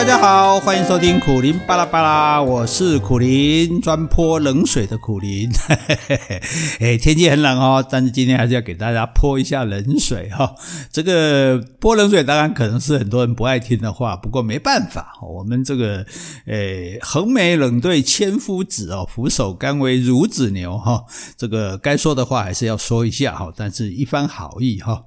大家好，欢迎收听苦林巴拉巴拉，我是苦林，专泼冷水的苦苓。哎，天气很冷哦，但是今天还是要给大家泼一下冷水哈。这个泼冷水当然可能是很多人不爱听的话，不过没办法，我们这个诶，横眉冷对千夫指哦，俯首甘为孺子牛哈。这个该说的话还是要说一下哈，但是一番好意哈。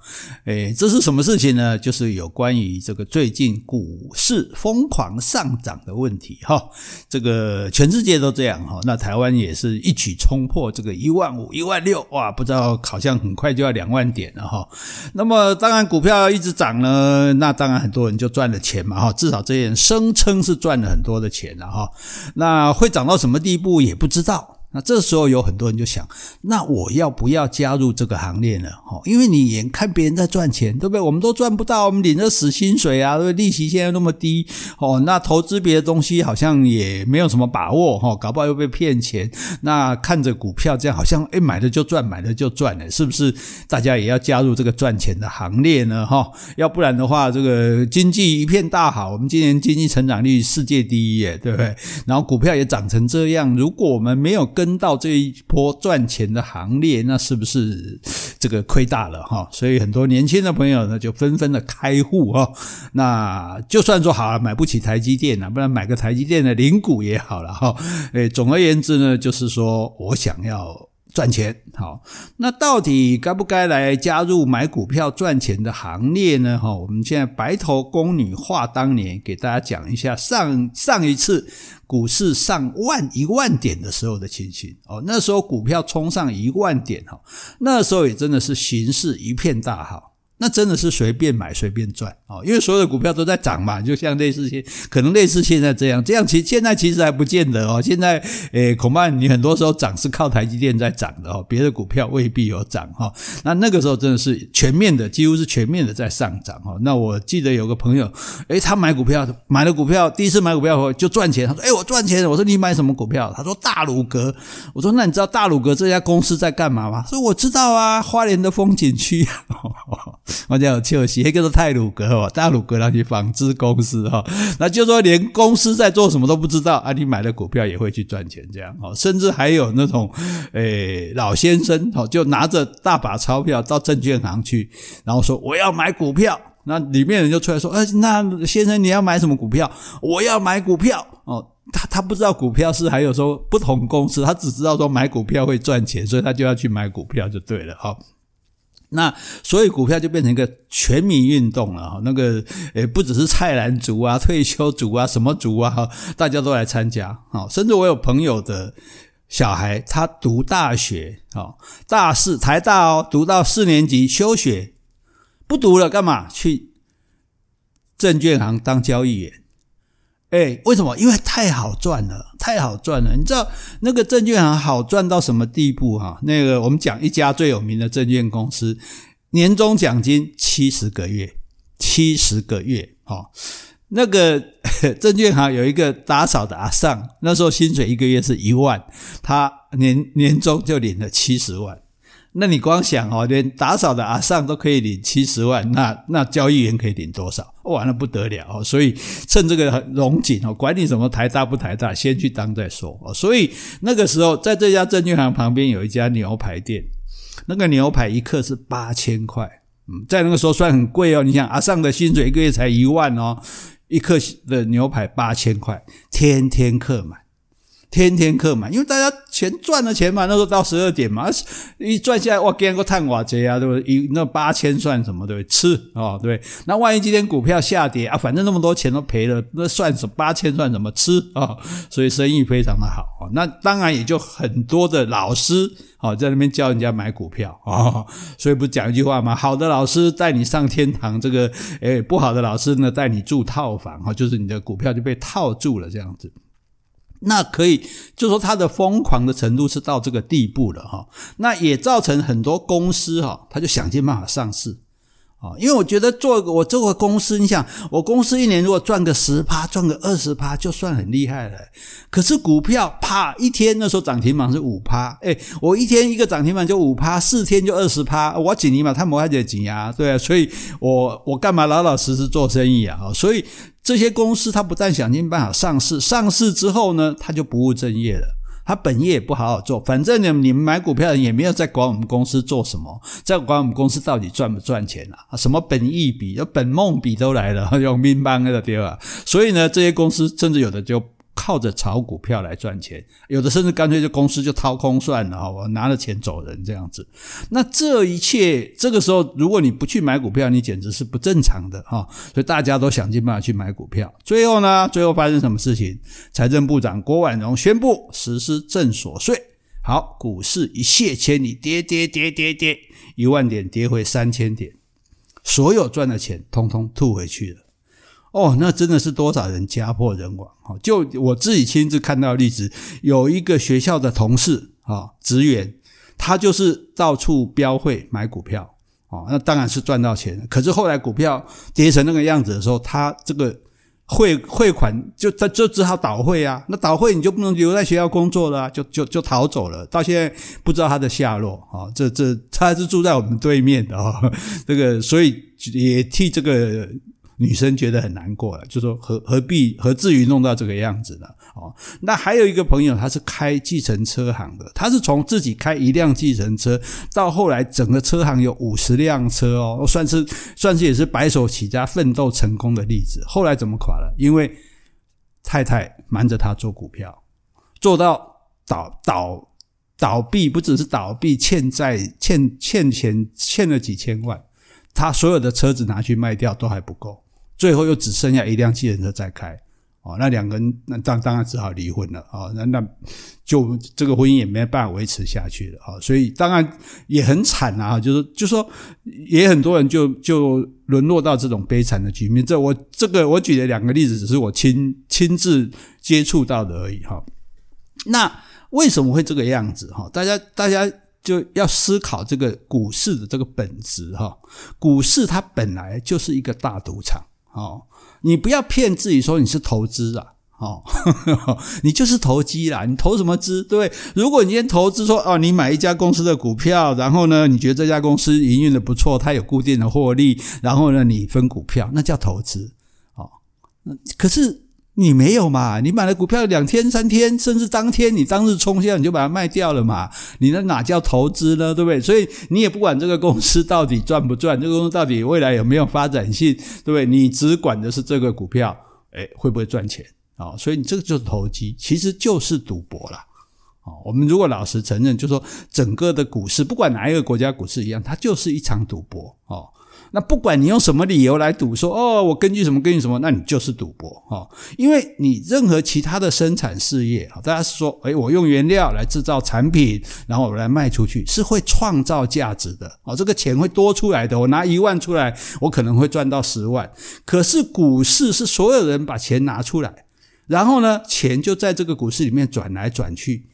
哎，这是什么事情呢？就是有关于这个最近股市风疯狂上涨的问题哈，这个全世界都这样哈，那台湾也是一举冲破这个一万五、一万六，哇，不知道好像很快就要两万点了哈。那么当然股票一直涨呢，那当然很多人就赚了钱嘛哈，至少这些人声称是赚了很多的钱了哈。那会涨到什么地步也不知道。那这时候有很多人就想，那我要不要加入这个行列呢？哈，因为你眼看别人在赚钱，对不对？我们都赚不到，我们领着死薪水啊，对不对？利息现在那么低，哦，那投资别的东西好像也没有什么把握，哈，搞不好又被骗钱。那看着股票这样，好像哎买了就赚，买了就赚了，是不是？大家也要加入这个赚钱的行列呢？哈，要不然的话，这个经济一片大好，我们今年经济成长率世界第一耶，对不对？然后股票也涨成这样，如果我们没有跟跟到这一波赚钱的行列，那是不是这个亏大了哈？所以很多年轻的朋友呢，就纷纷的开户哈。那就算说好了，买不起台积电了，不然买个台积电的零股也好了哈。诶，总而言之呢，就是说我想要。赚钱好，那到底该不该来加入买股票赚钱的行列呢？哈，我们现在白头宫女话当年，给大家讲一下上上一次股市上万一万点的时候的情形哦。那时候股票冲上一万点哈，那时候也真的是形势一片大好。那真的是随便买随便赚哦，因为所有的股票都在涨嘛，就像类似现可能类似现在这样，这样其现在其实还不见得哦。现在诶，恐怕你很多时候涨是靠台积电在涨的哦，别的股票未必有涨哈。那那个时候真的是全面的，几乎是全面的在上涨哈。那我记得有个朋友，诶，他买股票买了股票，第一次买股票后就赚钱，他说：“诶，我赚钱。”我说：“你买什么股票？”他说：“大鲁阁。”我说：“那你知道大鲁阁这家公司在干嘛吗？”说：“我知道啊，花莲的风景区。”我讲切尔西，那个是太鲁格哦，大鲁格那些纺织公司哈，那就说连公司在做什么都不知道啊，你买了股票也会去赚钱这样哦，甚至还有那种诶老先生哦，就拿着大把钞票到证券行去，然后说我要买股票，那里面人就出来说，哎，那先生你要买什么股票？我要买股票哦，他他不知道股票是还有说不同公司，他只知道说买股票会赚钱，所以他就要去买股票就对了哈。那所以股票就变成一个全民运动了哈，那个诶不只是菜篮族啊、退休族啊、什么族啊，大家都来参加啊。甚至我有朋友的小孩，他读大学啊，大四台大哦，读到四年级休学，不读了干嘛？去证券行当交易员。哎，为什么？因为太好赚了，太好赚了。你知道那个证券行好赚到什么地步哈？那个我们讲一家最有名的证券公司，年终奖金七十个月，七十个月。哈，那个 证券行有一个打扫的阿尚，那时候薪水一个月是一万，他年年终就领了七十万。那你光想哦，连打扫的阿尚都可以领七十万，那那交易员可以领多少？哇，那不得了哦！所以趁这个融景哦，管你什么台大不台大，先去当再说哦。所以那个时候，在这家证券行旁边有一家牛排店，那个牛排一克是八千块，嗯，在那个时候算很贵哦。你想阿尚的薪水一个月才一万哦，一克的牛排八千块，天天客满。天天客满，因为大家钱赚了钱嘛，那时候到十二点嘛，一赚下来哇，给人个探瓦贼啊，对不对？一那八千算什么？对不对？吃哦，对。那万一今天股票下跌啊，反正那么多钱都赔了，那算什么？八千算什么？吃啊、哦，所以生意非常的好。那当然也就很多的老师哦，在那边教人家买股票啊、哦，所以不讲一句话吗？好的老师带你上天堂，这个诶不好的老师呢带你住套房哈，就是你的股票就被套住了这样子。那可以，就说他的疯狂的程度是到这个地步了哈。那也造成很多公司哈，他就想尽办法上市啊。因为我觉得做我做个公司，你想我公司一年如果赚个十趴，赚个二十趴，就算很厉害了。可是股票啪一天那时候涨停板是五趴，诶，我一天一个涨停板就五趴，四天就二十趴，我紧你嘛，他没还得紧呀，对啊。所以我我干嘛老老实实做生意啊？所以。这些公司它不但想尽办法上市，上市之后呢，它就不务正业了。他本业也不好好做，反正呢，你们买股票的也没有在管我们公司做什么，在管我们公司到底赚不赚钱啊？什么本意比、本梦比都来了，用民邦的对吧？所以呢，这些公司甚至有的就。靠着炒股票来赚钱，有的甚至干脆就公司就掏空算了，我拿了钱走人这样子。那这一切，这个时候如果你不去买股票，你简直是不正常的哈。所以大家都想尽办法去买股票，最后呢，最后发生什么事情？财政部长郭婉蓉宣布实施正所税，好，股市一泻千里，跌跌跌跌跌，一万点跌回三千点，所有赚的钱通通吐回去了。哦，那真的是多少人家破人亡哈！就我自己亲自看到的例子，有一个学校的同事啊，职员，他就是到处标会买股票啊，那当然是赚到钱。可是后来股票跌成那个样子的时候，他这个汇汇款就他就只好倒汇啊。那倒汇你就不能留在学校工作了，就就就逃走了。到现在不知道他的下落啊。这这他是住在我们对面的啊，这个所以也替这个。女生觉得很难过了，就说何何必何至于弄到这个样子呢？哦，那还有一个朋友，他是开计程车行的，他是从自己开一辆计程车，到后来整个车行有五十辆车哦，算是算是也是白手起家奋斗成功的例子。后来怎么垮了？因为太太瞒着他做股票，做到倒倒倒闭，不只是倒闭，欠债欠欠钱欠了几千万，他所有的车子拿去卖掉都还不够。最后又只剩下一辆计程车在开，哦，那两个人那当当然只好离婚了啊，那那就这个婚姻也没办法维持下去了啊，所以当然也很惨啊，就是就说也很多人就就沦落到这种悲惨的局面。这我这个我举的两个例子，只是我亲亲自接触到的而已哈。那为什么会这个样子哈？大家大家就要思考这个股市的这个本质哈。股市它本来就是一个大赌场。哦，你不要骗自己说你是投资啊，哦，你就是投机啦，你投什么资？对，如果你今天投资说哦，你买一家公司的股票，然后呢，你觉得这家公司营运的不错，它有固定的获利，然后呢，你分股票，那叫投资，哦，可是。你没有嘛？你买了股票两天、三天，甚至当天你当日冲下，你就把它卖掉了嘛？你那哪叫投资呢？对不对？所以你也不管这个公司到底赚不赚，这个公司到底未来有没有发展性，对不对？你只管的是这个股票，哎，会不会赚钱啊？所以你这个就是投机，其实就是赌博了。啊，我们如果老实承认，就说整个的股市，不管哪一个国家股市一样，它就是一场赌博哦。那不管你用什么理由来赌，说哦，我根据什么根据什么，那你就是赌博哈。因为你任何其他的生产事业，大家说，诶，我用原料来制造产品，然后我来卖出去，是会创造价值的啊，这个钱会多出来的。我拿一万出来，我可能会赚到十万。可是股市是所有人把钱拿出来，然后呢，钱就在这个股市里面转来转去，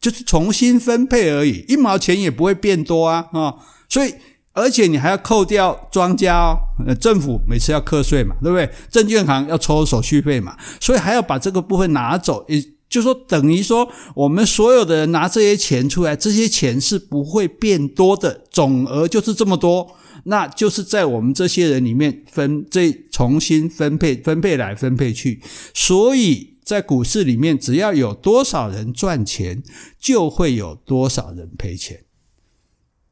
就是重新分配而已，一毛钱也不会变多啊啊，所以。而且你还要扣掉庄家哦，呃，政府每次要课税嘛，对不对？证券行要抽手续费嘛，所以还要把这个部分拿走，也就是说，等于说我们所有的人拿这些钱出来，这些钱是不会变多的，总额就是这么多，那就是在我们这些人里面分这重新分配，分配来分配去，所以在股市里面，只要有多少人赚钱，就会有多少人赔钱。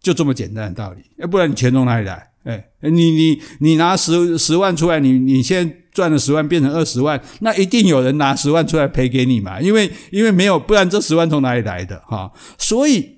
就这么简单的道理，要不然你钱从哪里来？哎，你你你拿十十万出来，你你现在赚了十万变成二十万，那一定有人拿十万出来赔给你嘛？因为因为没有，不然这十万从哪里来的？哈，所以。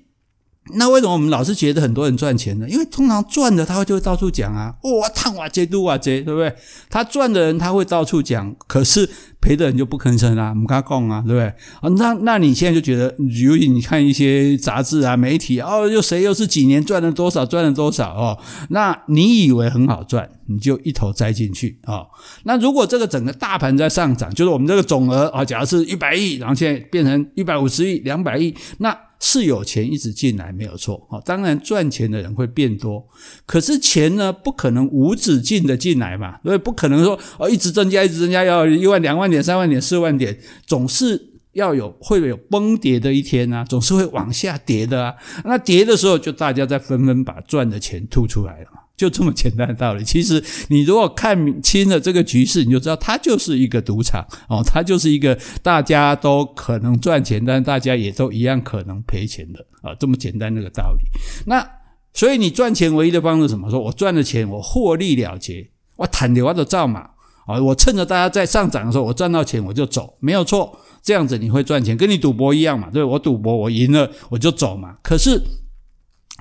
那为什么我们老是觉得很多人赚钱呢？因为通常赚的他就会到处讲啊，哇，烫哇这度哇这，对不对？他赚的人他会到处讲，可是赔的人就不吭声啊，不敢讲啊，对不对？啊，那那你现在就觉得，尤其你看一些杂志啊、媒体哦，又谁又是几年赚了多少，赚了多少哦？那你以为很好赚，你就一头栽进去啊？那如果这个整个大盘在上涨，就是我们这个总额啊，假如是一百亿，然后现在变成一百五十亿、两百亿，那。是有钱一直进来没有错，当然赚钱的人会变多，可是钱呢不可能无止境的进来嘛，所以，不可能说哦一直增加一直增加，要一万两万点三万点四万点，总是要有会有崩跌的一天啊，总是会往下跌的啊，那跌的时候就大家在纷纷把赚的钱吐出来了嘛。就这么简单的道理。其实你如果看清了这个局势，你就知道它就是一个赌场哦，它就是一个大家都可能赚钱，但大家也都一样可能赔钱的啊，这么简单那个道理。那所以你赚钱唯一的方式什么？说我赚了钱，我获利了结，我坦掉我的账嘛啊，我趁着大家在上涨的时候，我赚到钱我就走，没有错。这样子你会赚钱，跟你赌博一样嘛？对，我赌博我赢了我就走嘛。可是。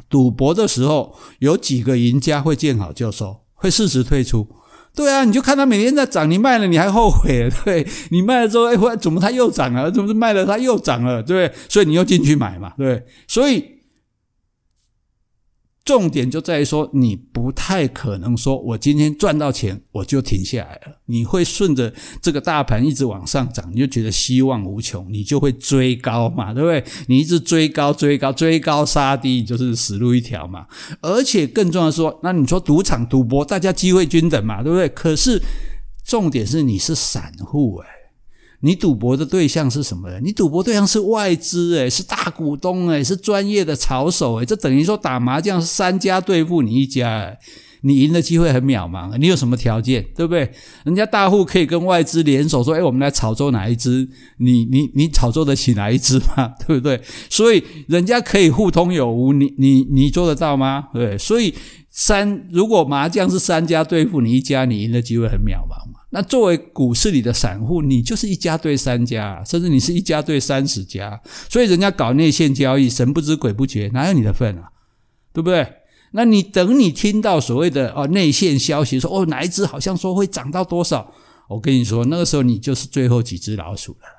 赌博的时候，有几个赢家会见好就收，会适时退出。对啊，你就看他每天在涨，你卖了你还后悔。对，你卖了之后，哎，怎么它又涨了？怎么是卖了它又涨了？对，所以你又进去买嘛。对，所以。重点就在于说，你不太可能说，我今天赚到钱我就停下来了。你会顺着这个大盘一直往上涨，你就觉得希望无穷，你就会追高嘛，对不对？你一直追高，追高，追高杀低，就是死路一条嘛。而且更重要的说，那你说赌场赌博，大家机会均等嘛，对不对？可是重点是你是散户诶你赌博的对象是什么人？你赌博对象是外资，诶是大股东，诶是专业的炒手，诶这等于说打麻将是三家对付你一家，诶你赢的机会很渺茫。你有什么条件，对不对？人家大户可以跟外资联手说，诶我们来炒作哪一支？你你你炒作得起哪一支吗？对不对？所以人家可以互通有无，你你你做得到吗？对，所以三如果麻将是三家对付你一家，你赢的机会很渺茫。那作为股市里的散户，你就是一家对三家，甚至你是一家对三十家，所以人家搞内线交易，神不知鬼不觉，哪有你的份啊？对不对？那你等你听到所谓的哦内线消息说，哦哪一只好像说会涨到多少，我跟你说，那个时候你就是最后几只老鼠了。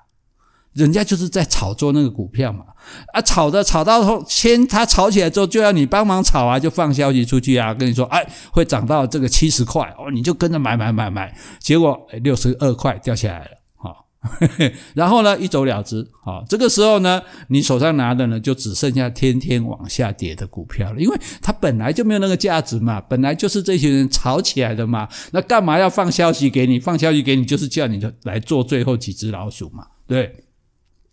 人家就是在炒作那个股票嘛，啊，炒的炒到后，先他炒起来之后，就要你帮忙炒啊，就放消息出去啊，跟你说，哎，会涨到这个七十块哦，你就跟着买买买买，结果六十二块掉下来了，好，然后呢，一走了之，好，这个时候呢，你手上拿的呢，就只剩下天天往下跌的股票了，因为它本来就没有那个价值嘛，本来就是这些人炒起来的嘛，那干嘛要放消息给你？放消息给你就是叫你来做最后几只老鼠嘛，对。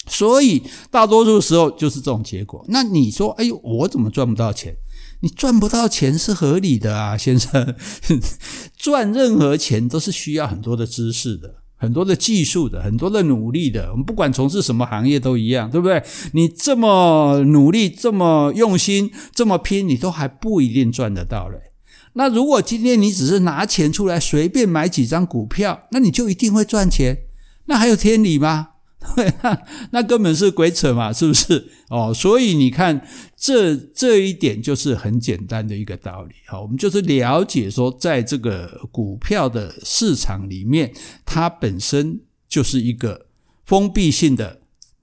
所以大多数时候就是这种结果。那你说，哎呦，我怎么赚不到钱？你赚不到钱是合理的啊，先生。赚任何钱都是需要很多的知识的，很多的技术的，很多的努力的。我们不管从事什么行业都一样，对不对？你这么努力，这么用心，这么拼，你都还不一定赚得到嘞。那如果今天你只是拿钱出来随便买几张股票，那你就一定会赚钱？那还有天理吗？对，那那根本是鬼扯嘛，是不是？哦，所以你看，这这一点就是很简单的一个道理。好，我们就是了解说，在这个股票的市场里面，它本身就是一个封闭性的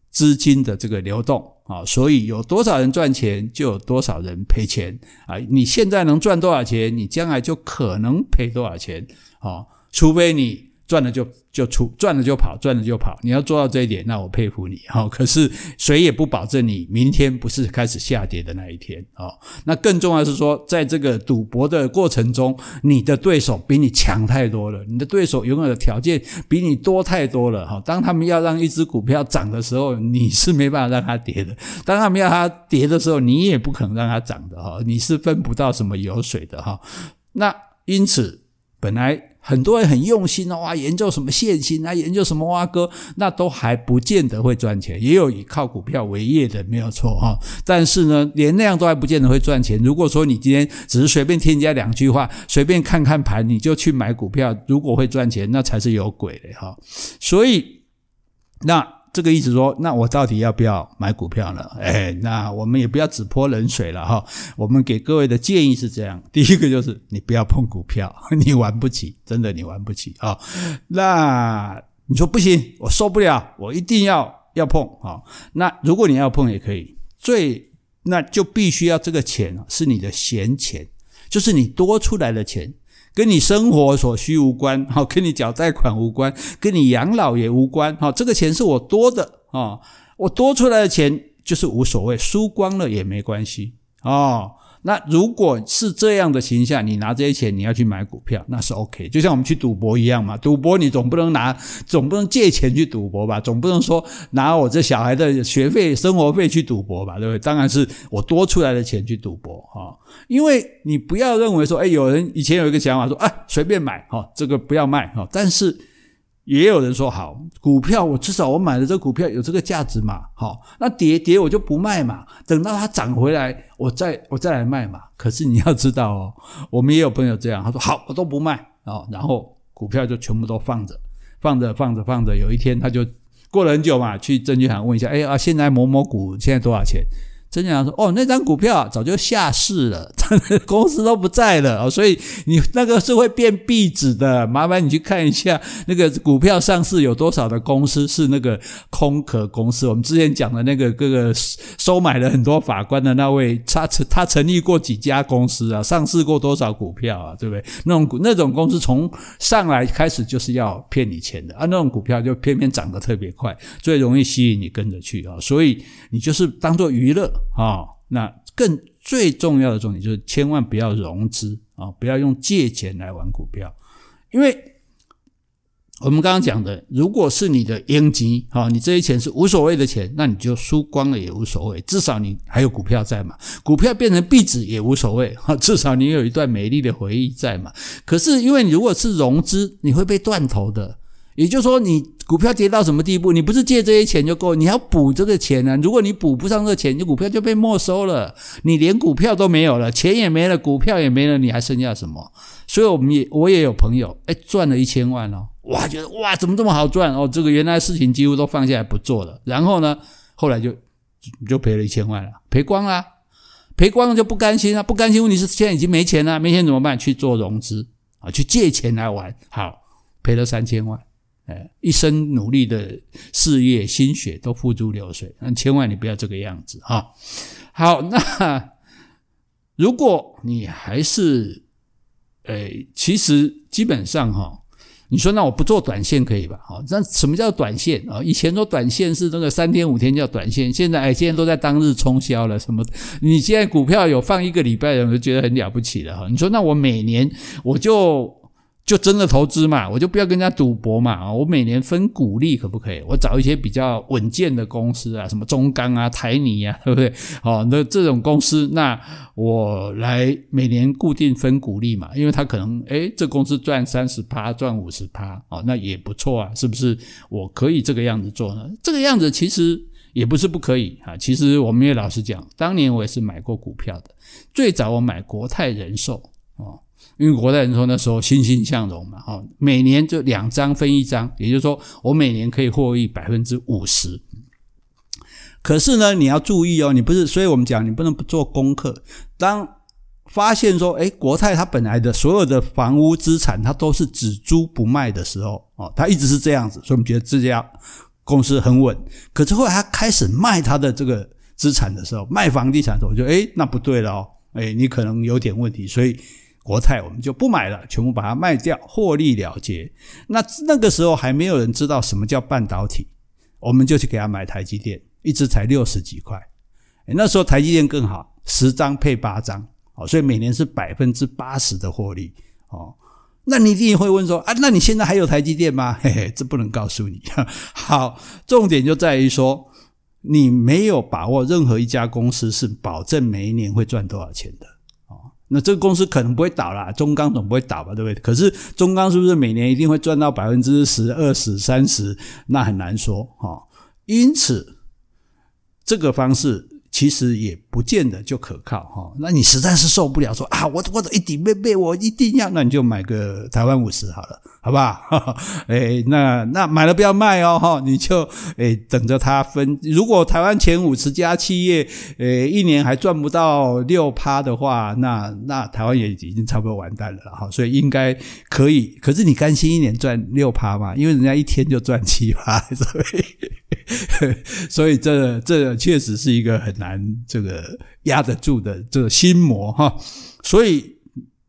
资金的这个流动啊，所以有多少人赚钱，就有多少人赔钱啊。你现在能赚多少钱，你将来就可能赔多少钱啊，除非你。赚了就就出，赚了就跑，赚了就跑。你要做到这一点，那我佩服你哈。可是谁也不保证你明天不是开始下跌的那一天啊。那更重要是说，在这个赌博的过程中，你的对手比你强太多了，你的对手拥有的条件比你多太多了哈。当他们要让一只股票涨的时候，你是没办法让它跌的；当他们要它跌的时候，你也不可能让它涨的哈。你是分不到什么油水的哈。那因此，本来。很多人很用心的哇，研究什么线型啊，研究什么挖哥，那都还不见得会赚钱。也有以靠股票为业的，没有错哈。但是呢，连那样都还不见得会赚钱。如果说你今天只是随便添加两句话，随便看看盘，你就去买股票，如果会赚钱，那才是有鬼的哈。所以，那。这个意思说，那我到底要不要买股票呢？哎，那我们也不要只泼冷水了哈。我们给各位的建议是这样：第一个就是你不要碰股票，你玩不起，真的你玩不起啊。那你说不行，我受不了，我一定要要碰啊。那如果你要碰也可以，最那就必须要这个钱是你的闲钱，就是你多出来的钱。跟你生活所需无关，哈，跟你缴贷款无关，跟你养老也无关，哈，这个钱是我多的，啊，我多出来的钱就是无所谓，输光了也没关系，啊，那如果是这样的形象，你拿这些钱你要去买股票，那是 OK。就像我们去赌博一样嘛，赌博你总不能拿，总不能借钱去赌博吧？总不能说拿我这小孩的学费、生活费去赌博吧？对不对？当然是我多出来的钱去赌博哈。因为你不要认为说，哎，有人以前有一个想法说，啊，随便买哈，这个不要卖哈。但是也有人说，好，股票我至少我买的这个股票有这个价值嘛，好，那跌跌我就不卖嘛，等到它涨回来。我再我再来卖嘛，可是你要知道哦，我们也有朋友这样，他说好，我都不卖哦，然后股票就全部都放着，放着放着放着，有一天他就过了很久嘛，去证券行问一下，哎啊，现在某某股现在多少钱？证券行说：“哦，那张股票早就下市了，公司都不在了哦，所以你那个是会变壁纸的。麻烦你去看一下那个股票上市有多少的公司是那个空壳公司。我们之前讲的那个各个收买了很多法官的那位，他他成立过几家公司啊，上市过多少股票啊，对不对？那种那种公司从上来开始就是要骗你钱的啊，那种股票就偏偏涨得特别快，最容易吸引你跟着去啊，所以你就是当做娱乐。”啊、哦，那更最重要的重点就是千万不要融资啊、不要用借钱来玩股票，因为我们刚刚讲的，如果是你的应急，哈，你这些钱是无所谓的钱，那你就输光了也无所谓，至少你还有股票在嘛，股票变成壁纸也无所谓，哈，至少你有一段美丽的回忆在嘛。可是因为如果是融资，你会被断头的。也就是说，你股票跌到什么地步，你不是借这些钱就够，你要补这个钱啊！如果你补不上这钱，你股票就被没收了，你连股票都没有了，钱也没了，股票也没了，你还剩下什么？所以我们也我也有朋友，哎赚了一千万哦，哇，觉得哇，怎么这么好赚哦？这个原来事情几乎都放下来不做了，然后呢，后来就就赔了一千万了，赔光了，赔光了就不甘心啊，不甘心，问题是现在已经没钱了，没钱怎么办？去做融资啊，去借钱来玩，好，赔了三千万。哎，一生努力的事业心血都付诸流水，那千万你不要这个样子哈。好，那如果你还是，哎，其实基本上哈，你说那我不做短线可以吧？好，那什么叫短线啊？以前说短线是那个三天五天叫短线，现在哎，现在都在当日冲销了。什么？你现在股票有放一个礼拜，我就觉得很了不起了哈。你说那我每年我就。就真的投资嘛，我就不要跟人家赌博嘛啊！我每年分股利可不可以？我找一些比较稳健的公司啊，什么中钢啊、台泥啊，对不对？好，那这种公司，那我来每年固定分股利嘛，因为他可能诶，这公司赚三十趴，赚五十趴，哦，那也不错啊，是不是？我可以这个样子做呢？这个样子其实也不是不可以啊。其实我们也老实讲，当年我也是买过股票的，最早我买国泰人寿哦。因为国泰人寿那时候欣欣向荣嘛，哈，每年就两张分一张，也就是说我每年可以获益百分之五十。可是呢，你要注意哦，你不是，所以我们讲你不能不做功课。当发现说，诶，国泰它本来的所有的房屋资产它都是只租不卖的时候，哦，它一直是这样子，所以我们觉得这家公司很稳。可是后来它开始卖它的这个资产的时候，卖房地产的时候，我觉得诶，那不对了哦，诶，你可能有点问题，所以。国泰我们就不买了，全部把它卖掉，获利了结。那那个时候还没有人知道什么叫半导体，我们就去给他买台积电，一支才六十几块。那时候台积电更好，十张配八张，哦所以每年是百分之八十的获利。哦，那你一定会问说啊，那你现在还有台积电吗？嘿 嘿，这不能告诉你。好，重点就在于说，你没有把握任何一家公司是保证每一年会赚多少钱的。那这个公司可能不会倒啦，中钢总不会倒吧，对不对？可是中钢是不是每年一定会赚到百分之十、二十、三十？那很难说哈。因此，这个方式。其实也不见得就可靠哈，那你实在是受不了说啊，我我一定被被我一定要，那你就买个台湾五十好了，好不好？诶，那那买了不要卖哦哈，你就诶等着它分。如果台湾前五十家企业诶一年还赚不到六趴的话，那那台湾也已经差不多完蛋了哈，所以应该可以。可是你甘心一年赚六趴吗？因为人家一天就赚七趴，所以。所以这这确实是一个很难这个压得住的这个心魔哈。所以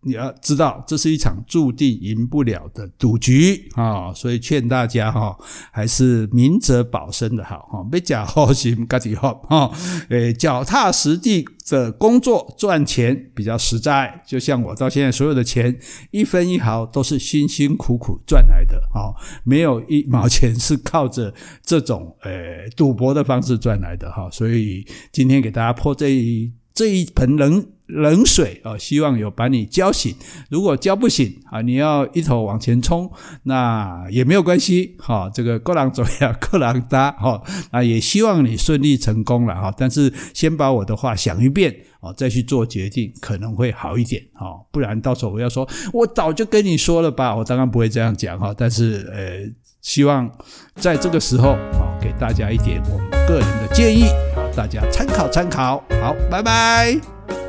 你要知道，这是一场注定赢不了的赌局啊！所以劝大家哈，还是明哲保身的好哈，别假好心自己好哈。诶，脚踏实地的工作赚钱比较实在。就像我到现在所有的钱，一分一毫都是辛辛苦苦赚来的哈，没有一毛钱是靠着这种诶赌博的方式赚来的哈。所以今天给大家泼这一这一盆冷。冷水啊，希望有把你浇醒。如果浇不醒啊，你要一头往前冲，那也没有关系。哈，这个各人走呀，各人搭哈。啊，也希望你顺利成功了哈。但是先把我的话想一遍啊，再去做决定，可能会好一点哈。不然到时候我要说，我早就跟你说了吧。我当然不会这样讲哈。但是呃，希望在这个时候啊，给大家一点我们个人的建议，啊，大家参考参考。好，拜拜。